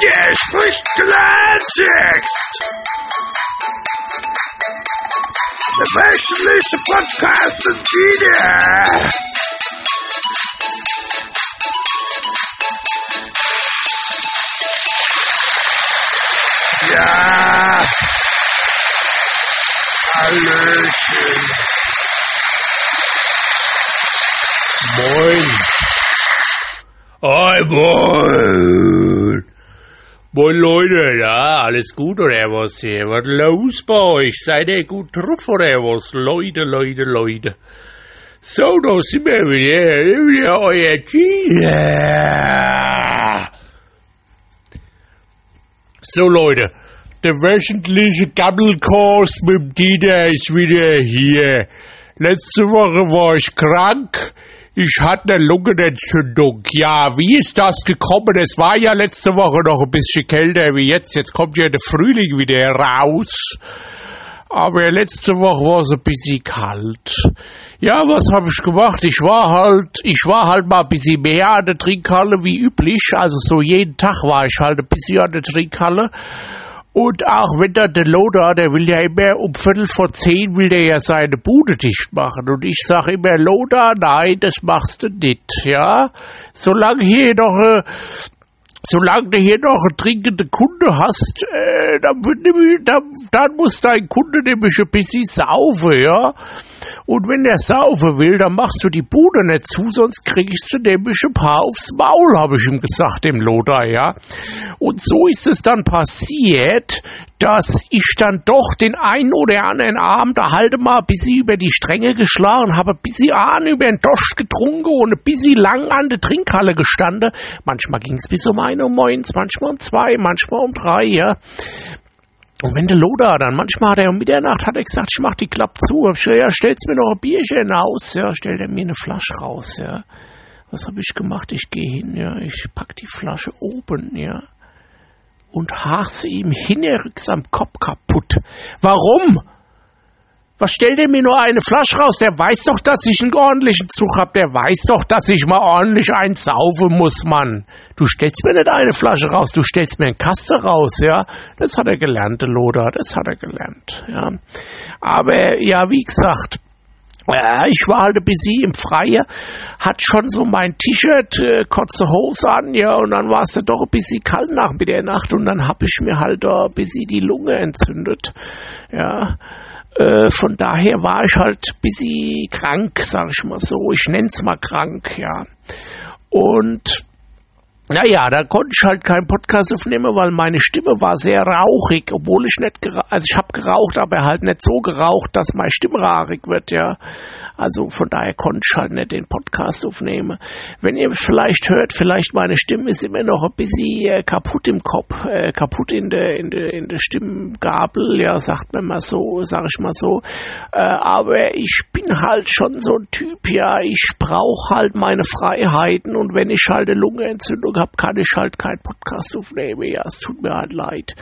Dieter spricht Klartext. Der wöchentliche Podcast mit Dieter. Ja. Hallöchen. Moin. Hi, moin. Moin Leute, ja, alles gut oder was hier? Was los bei euch? Seid ihr gut drauf oder was? Leute, Leute, Leute. So, da sind wir wieder, wieder euer Tier. So Leute, der wöchentliche Gammelkurs mit dem Dieter ist wieder hier. Letzte Woche war ich krank. Ich hatte eine Lungenentzündung. Ja, wie ist das gekommen? Es war ja letzte Woche noch ein bisschen kälter wie jetzt. Jetzt kommt ja der Frühling wieder raus. Aber letzte Woche war es ein bisschen kalt. Ja, was habe ich gemacht? Ich war halt, ich war halt mal ein bisschen mehr an der Trinkhalle wie üblich. Also so jeden Tag war ich halt ein bisschen an der Trinkhalle. Und auch wenn da der Loder, der will ja immer um Viertel vor zehn will der ja seine Bude dicht machen. Und ich sag immer, Loder, nein, das machst du nicht, ja. Solange hier noch, äh, solange du hier noch einen trinkenden Kunde hast, äh, dann, dann, dann muss dein Kunde nämlich ein bisschen saufen, ja. Und wenn der saufen will, dann machst du die Bude nicht zu, sonst kriegst du nämlich ein paar aufs Maul, habe ich ihm gesagt, dem Lothar, ja. Und so ist es dann passiert, dass ich dann doch den einen oder anderen Abend da halt mal ein bisschen über die Stränge geschlagen, habe ein bisschen Ahn über den Dosch getrunken und ein bisschen lang an der Trinkhalle gestanden. Manchmal ging es bis um ein um moins, manchmal um zwei, manchmal um drei, ja. Und wenn der Loder dann, manchmal hat er um Mitternacht, hat er gesagt, ich mach die Klappe zu. Hab ich gesagt, ja, stell's mir noch ein Bierchen aus, ja, stellt er mir eine Flasche raus, ja. Was habe ich gemacht? Ich gehe hin, ja, ich pack die Flasche oben, ja. Und hachse ihm hinterrücks am Kopf kaputt. Warum? Was stellt er mir nur eine Flasche raus? Der weiß doch, dass ich einen ordentlichen Zug hab. Der weiß doch, dass ich mal ordentlich eins saufen muss, Mann. Du stellst mir nicht eine Flasche raus, du stellst mir einen Kaste raus, ja. Das hat er gelernt, der Loder, das hat er gelernt, ja. Aber, ja, wie gesagt, ja, ich war halt ein bisschen im Freien, hat schon so mein T-Shirt, äh, kurze Hose an, ja, und dann war es dann doch ein bisschen kalt nach mit der Nacht und dann hab ich mir halt da ein bisschen die Lunge entzündet, ja. Äh, von daher war ich halt ein bisschen krank, sag ich mal so. Ich nenn's mal krank, ja. Und naja, da konnte ich halt keinen Podcast aufnehmen, weil meine Stimme war sehr rauchig, obwohl ich nicht geraucht, also ich habe geraucht, aber halt nicht so geraucht, dass meine Stimme rauchig wird, ja. Also von daher konnte ich halt nicht den Podcast aufnehmen. Wenn ihr vielleicht hört, vielleicht meine Stimme ist immer noch ein bisschen äh, kaputt im Kopf, äh, kaputt in der in der in der Stimmgabel, ja, sagt man mal so, sag ich mal so. Äh, aber ich bin halt schon so ein Typ, ja, ich brauche halt meine Freiheiten und wenn ich halt eine Lungenentzündung habe, kann ich halt keinen Podcast aufnehmen. Ja, es tut mir halt leid.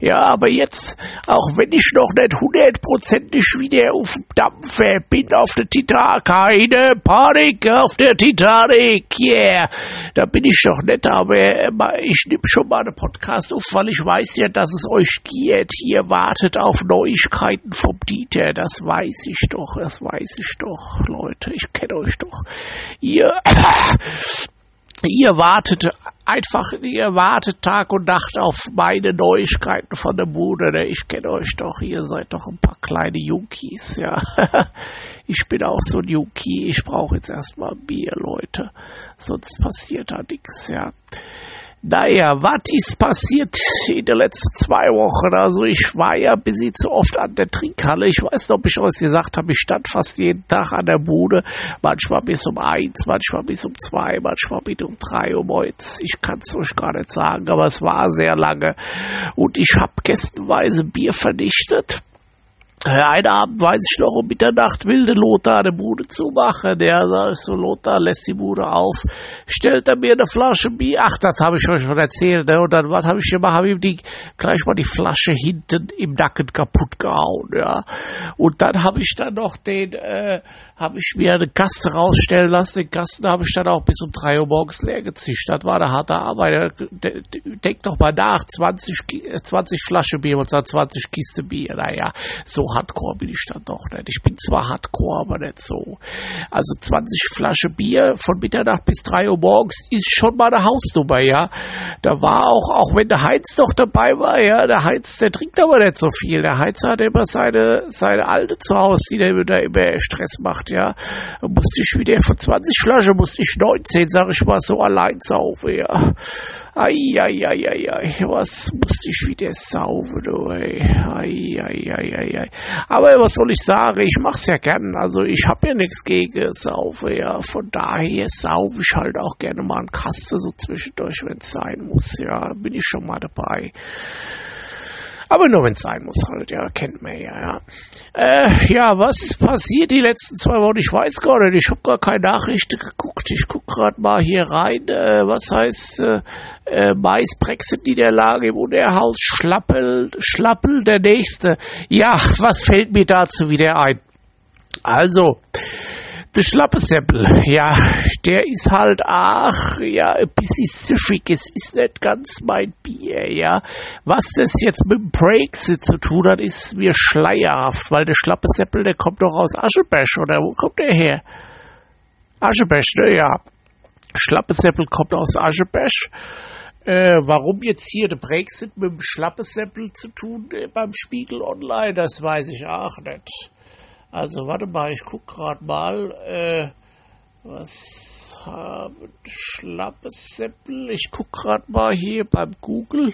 Ja, aber jetzt, auch wenn ich noch nicht hundertprozentig wieder auf dem Dampfer bin auf der Titanic, keine Panik auf der Titanic, yeah, da bin ich doch nicht, aber äh, ich nehme schon mal einen Podcast auf, weil ich weiß ja, dass es euch geht. Ihr wartet auf Neuigkeiten vom Dieter, das weiß ich doch, das weiß ich doch, Leute, ich kenne euch doch. Ihr ihr wartet einfach, ihr wartet Tag und Nacht auf meine Neuigkeiten von der Bude. ne? Ich kenne euch doch, ihr seid doch ein paar kleine Junkies, ja. Ich bin auch so ein Junkie, ich brauche jetzt erstmal Bier, Leute. Sonst passiert da nichts, ja. Naja, was ist passiert in den letzten zwei Wochen? Also ich war ja ein bisschen zu oft an der Trinkhalle. Ich weiß nicht, ob ich euch gesagt habe, ich stand fast jeden Tag an der Bude. Manchmal bis um eins, manchmal bis um zwei, manchmal bis um drei Uhr morgens. Ich kann es euch gar nicht sagen, aber es war sehr lange. Und ich habe gästenweise Bier vernichtet. Äh, einen Abend, weiß ich noch, um Mitternacht will der Lothar eine Bude zumachen. Der sagt so, Lothar lässt die Bude auf, stellt er mir eine Flasche Bier. Ach, das habe ich euch schon erzählt. Ne? Und dann, was habe ich gemacht? Habe ihm die, gleich mal die Flasche hinten im Nacken kaputt gehauen. Ja. Und dann habe ich dann noch den, äh, habe ich mir eine Kaste rausstellen lassen. Den Kasten habe ich dann auch bis um drei Uhr morgens leer gezischt. Das war eine harte Arbeit. Denk doch mal nach, 20, 20 Flasche Bier und 20 Kiste Bier. Naja, so Hardcore bin ich dann doch nicht. Ich bin zwar Hardcore, aber nicht so. Also 20 Flasche Bier von Mitternacht bis 3 Uhr morgens ist schon mal eine Hausnummer, ja. Da war auch, auch wenn der Heinz doch dabei war, ja, der Heinz, der trinkt aber nicht so viel. Der Heinz hat immer seine, seine Alte zu Hause, die da immer Stress macht, ja. Da musste ich wieder von 20 Flaschen, musste ich 19, sag ich mal, so allein saufen, ja. Eieieiei, was musste ich wieder saufen, du, ey. Eieieiei. Aber was soll ich sagen? Ich mach's ja gern. Also ich hab ja nichts gegen Saufe, ja. Von daher saufe ich halt auch gerne mal einen Kaste so zwischendurch, wenn's sein muss, ja. Bin ich schon mal dabei. Aber nur wenn es sein muss halt, ja, kennt man ja, ja. Äh, ja, was passiert die letzten zwei Wochen? Ich weiß gar nicht, ich habe gar keine Nachrichten geguckt. Ich guck gerade mal hier rein. Äh, was heißt äh, äh, Mais Brexit-Niederlage im Unterhaus? Schlappel, Schlappel, der nächste. Ja, was fällt mir dazu wieder ein? Also, der Schlappesäppel, ja, der ist halt, ach, ja, ein bisschen süffig. Es ist nicht ganz mein Bier, ja. Was das jetzt mit dem Brexit zu tun hat, ist mir schleierhaft, weil der Schlappesäppel, der kommt doch aus Aschebesch, oder wo kommt der her? Aschebesch, ne, ja. Schlappesäppel kommt aus Aschebesch. Äh, warum jetzt hier der Brexit mit dem Schlappesäppel zu tun äh, beim Spiegel Online, das weiß ich auch nicht. Also warte mal, ich guck gerade mal, äh, was haben Schlappes Seppel? Ich guck gerade mal hier beim Google.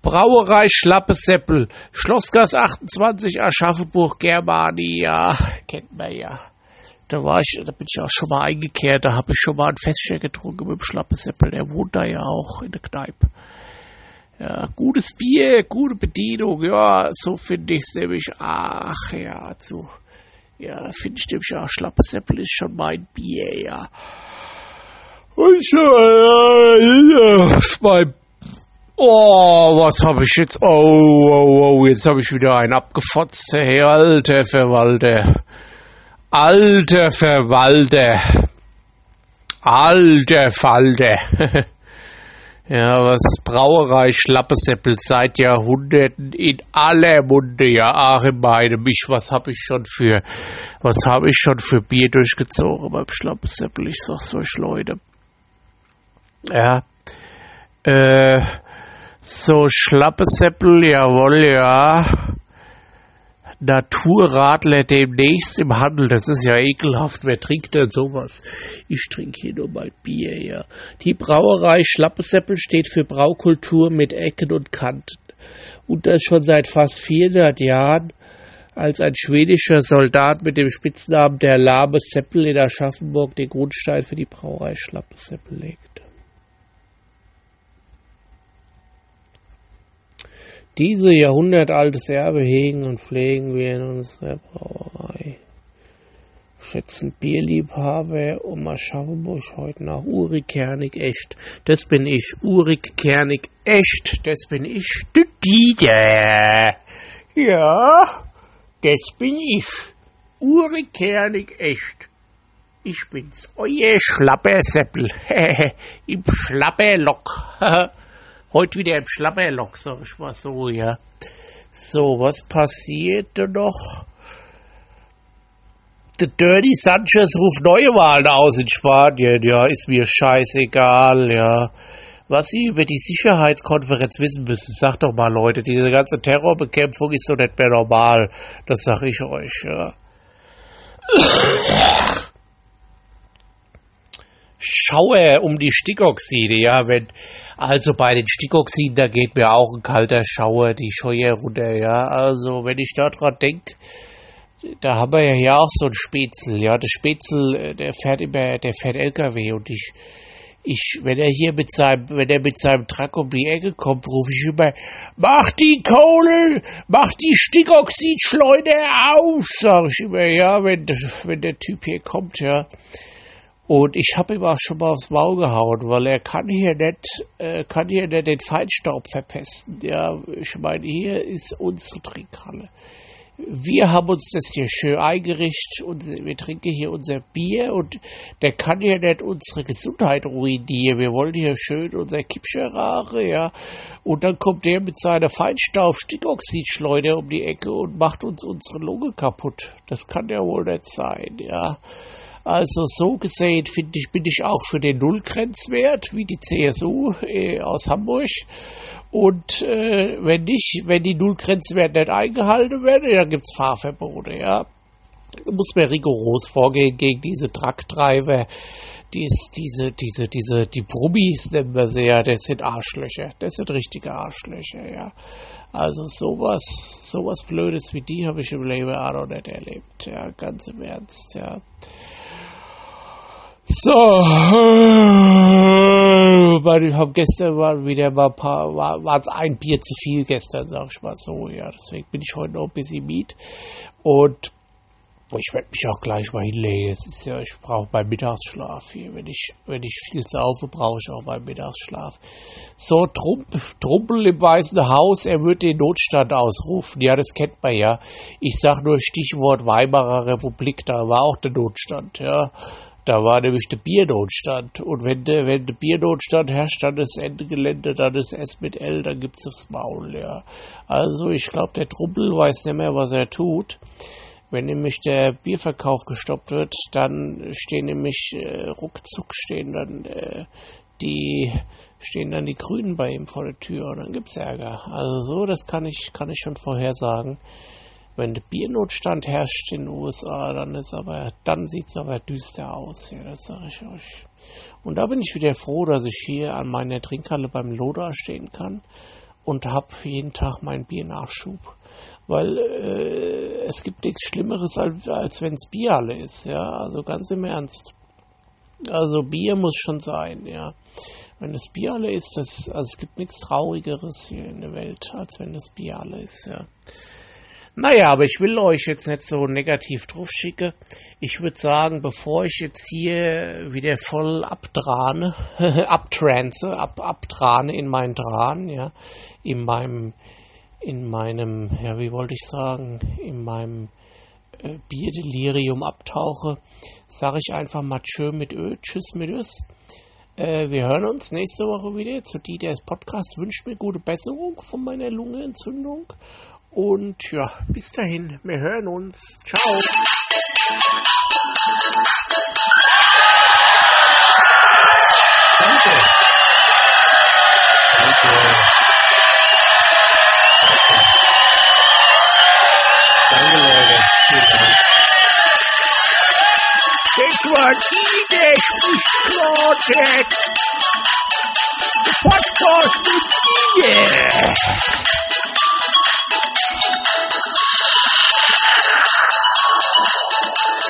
Brauerei Schlappe Seppel, Schlossgas 28, Aschaffenburg, Germania, kennt man ja. Da war ich, da bin ich auch schon mal eingekehrt, da habe ich schon mal einen Feststeher getrunken mit dem Schlappe Seppel, der wohnt da ja auch in der Kneipe. Ja, gutes Bier, gute Bedienung, ja, so finde ich es nämlich. Ach ja, so. Ja, finde ich nämlich auch Schlappesäppel ist schon mein Bier, ja. Und so, ja, mein Oh, was habe ich jetzt? Oh, oh, oh, jetzt habe ich wieder einen abgefotzt. Hey, alter Verwalter. Alter Verwalter. Alter Falter. Ja, was Brauerei Schlappesäppel seit Jahrhunderten in aller Munde, ja, ach in meinem, ich, was hab ich schon für, was hab ich schon für Bier durchgezogen beim Schlappesäppel, ich sag's euch, Leute. Ja, äh, so Schlappesäppel, jawohl, ja. Naturradler demnächst im Handel. Das ist ja ekelhaft. Wer trinkt denn sowas? Ich trinke hier nur mal Bier, ja. Die Brauerei Schlappesäppel steht für Braukultur mit Ecken und Kanten. Und das schon seit fast 400 Jahren, als ein schwedischer Soldat mit dem Spitznamen der lahme Seppel in Aschaffenburg den Grundstein für die Brauerei Schlappesäppel legt. Diese jahrhundertaltes Erbe hegen und pflegen wir in unserer Brauerei. Schätzen Bierliebhaber um Aschaffenburg heute nach Uri Kernig echt. Das bin ich. Urik Kernig echt. Das bin ich. Du Dieter. Ja, das bin ich. Uri Kernig echt. Ich bin's, euer Schlapperseppel. Im Schlapperlock. Heute wieder im Schlammerloch, sag ich mal so, ja. So, was passierte noch? Der Dirty Sanchez ruft neue Wahlen aus in Spanien. Ja, ist mir scheißegal, ja. Was Sie über die Sicherheitskonferenz wissen müssen, sagt doch mal, Leute, diese ganze Terrorbekämpfung ist so nicht mehr normal. Das sag ich euch, ja. Schauer um die Stickoxide, ja, wenn, also bei den Stickoxiden, da geht mir auch ein kalter Schauer die Scheue runter, ja, also wenn ich da dran denke, da haben wir ja hier auch so ein Spätzl, ja, der Spätzl, äh, der fährt immer, der fährt LKW und ich, ich, wenn er hier mit seinem, wenn er mit seinem Truck um die Ecke kommt, rufe ich immer, mach die Kohle, mach die Stickoxidschleuder auf, sag ich immer, ja, wenn, wenn der Typ hier kommt, ja. Und ich habe ihm auch schon mal aufs Maul gehauen, weil er kann hier nicht, äh, kann hier nicht den Feinstaub verpesten. Ja, ich meine, hier ist unsere Trinkhalle. Wir haben uns das hier schön eingerichtet und wir trinken hier unser Bier und der kann hier nicht unsere Gesundheit ruinieren. Wir wollen hier schön unser Kippscherare, ja. Und dann kommt der mit seiner Feinstaub-Stickoxidschleuder um die Ecke und macht uns unsere Lunge kaputt. Das kann ja wohl nicht sein, ja. Also so gesehen finde ich, bin ich auch für den Nullgrenzwert, wie die CSU äh, aus Hamburg. Und äh, wenn nicht, wenn die Nullgrenzwerte nicht eingehalten werden, dann gibt's Fahrverbote, ja. Muss man rigoros vorgehen gegen diese Trucktreiber, dies, diese, diese, diese, die Brummis nennen wir sie ja, das sind Arschlöcher. Das sind richtige Arschlöcher, ja. Also sowas, sowas Blödes wie die habe ich im Leben auch noch nicht erlebt, ja, ganz im Ernst, ja. So, weil ich habe gestern war wieder mal ein paar, war, es ein Bier zu viel gestern, sag ich mal so, ja. Deswegen bin ich heute noch ein bisschen miet. Und ich werde mich auch gleich mal hinlegen. Es ist ja, ich brauche meinen Mittagsschlaf hier. Wenn ich, wenn ich viel saufe, brauche ich auch meinen Mittagsschlaf. So, Trump, Trumpel im Weißen Haus, er wird den Notstand ausrufen. Ja, das kennt man ja. Ich sag nur Stichwort Weimarer Republik, da war auch der Notstand, ja. Da war nämlich der Biernotstand. Und wenn der, wenn der Biernotstand herrscht, dann ist Ende Gelände, dann ist S mit L, dann gibt's aufs Maul, ja. Also ich glaube, der Trumpel weiß nicht mehr, was er tut. Wenn nämlich der Bierverkauf gestoppt wird, dann stehen nämlich äh, ruckzuck stehen dann äh, die stehen dann die Grünen bei ihm vor der Tür und dann gibt's Ärger. Also so, das kann ich kann ich schon vorher sagen wenn der Biernotstand herrscht in den USA, dann ist aber, dann sieht's aber düster aus, ja, das sage ich euch. Und da bin ich wieder froh, dass ich hier an meiner Trinkhalle beim Loda stehen kann und hab jeden Tag meinen Biernachschub. Weil äh, es gibt nichts Schlimmeres, als, als wenn's Bierhalle ist, ja, also ganz im Ernst. Also Bier muss schon sein, ja. Wenn es Bierhalle ist, das, also es gibt nichts Traurigeres hier in der Welt, als wenn es Bierhalle ist, ja. Naja, aber ich will euch jetzt nicht so negativ drauf schicke. Ich würde sagen, bevor ich jetzt hier wieder voll abdrahne, abtranse, ab, abtrane in meinen Dran, ja, in meinem, in meinem, ja, wie wollte ich sagen, in meinem äh, Bierdelirium abtauche, sage ich einfach mal tschö mit Ö, tschüss mit Ös. Äh, wir hören uns nächste Woche wieder zu Dieters Podcast. Wünscht mir gute Besserung von meiner Lungenentzündung und ja, bis dahin, wir hören uns. Ciao. Sprichwort. Der Podcast mit dir. you.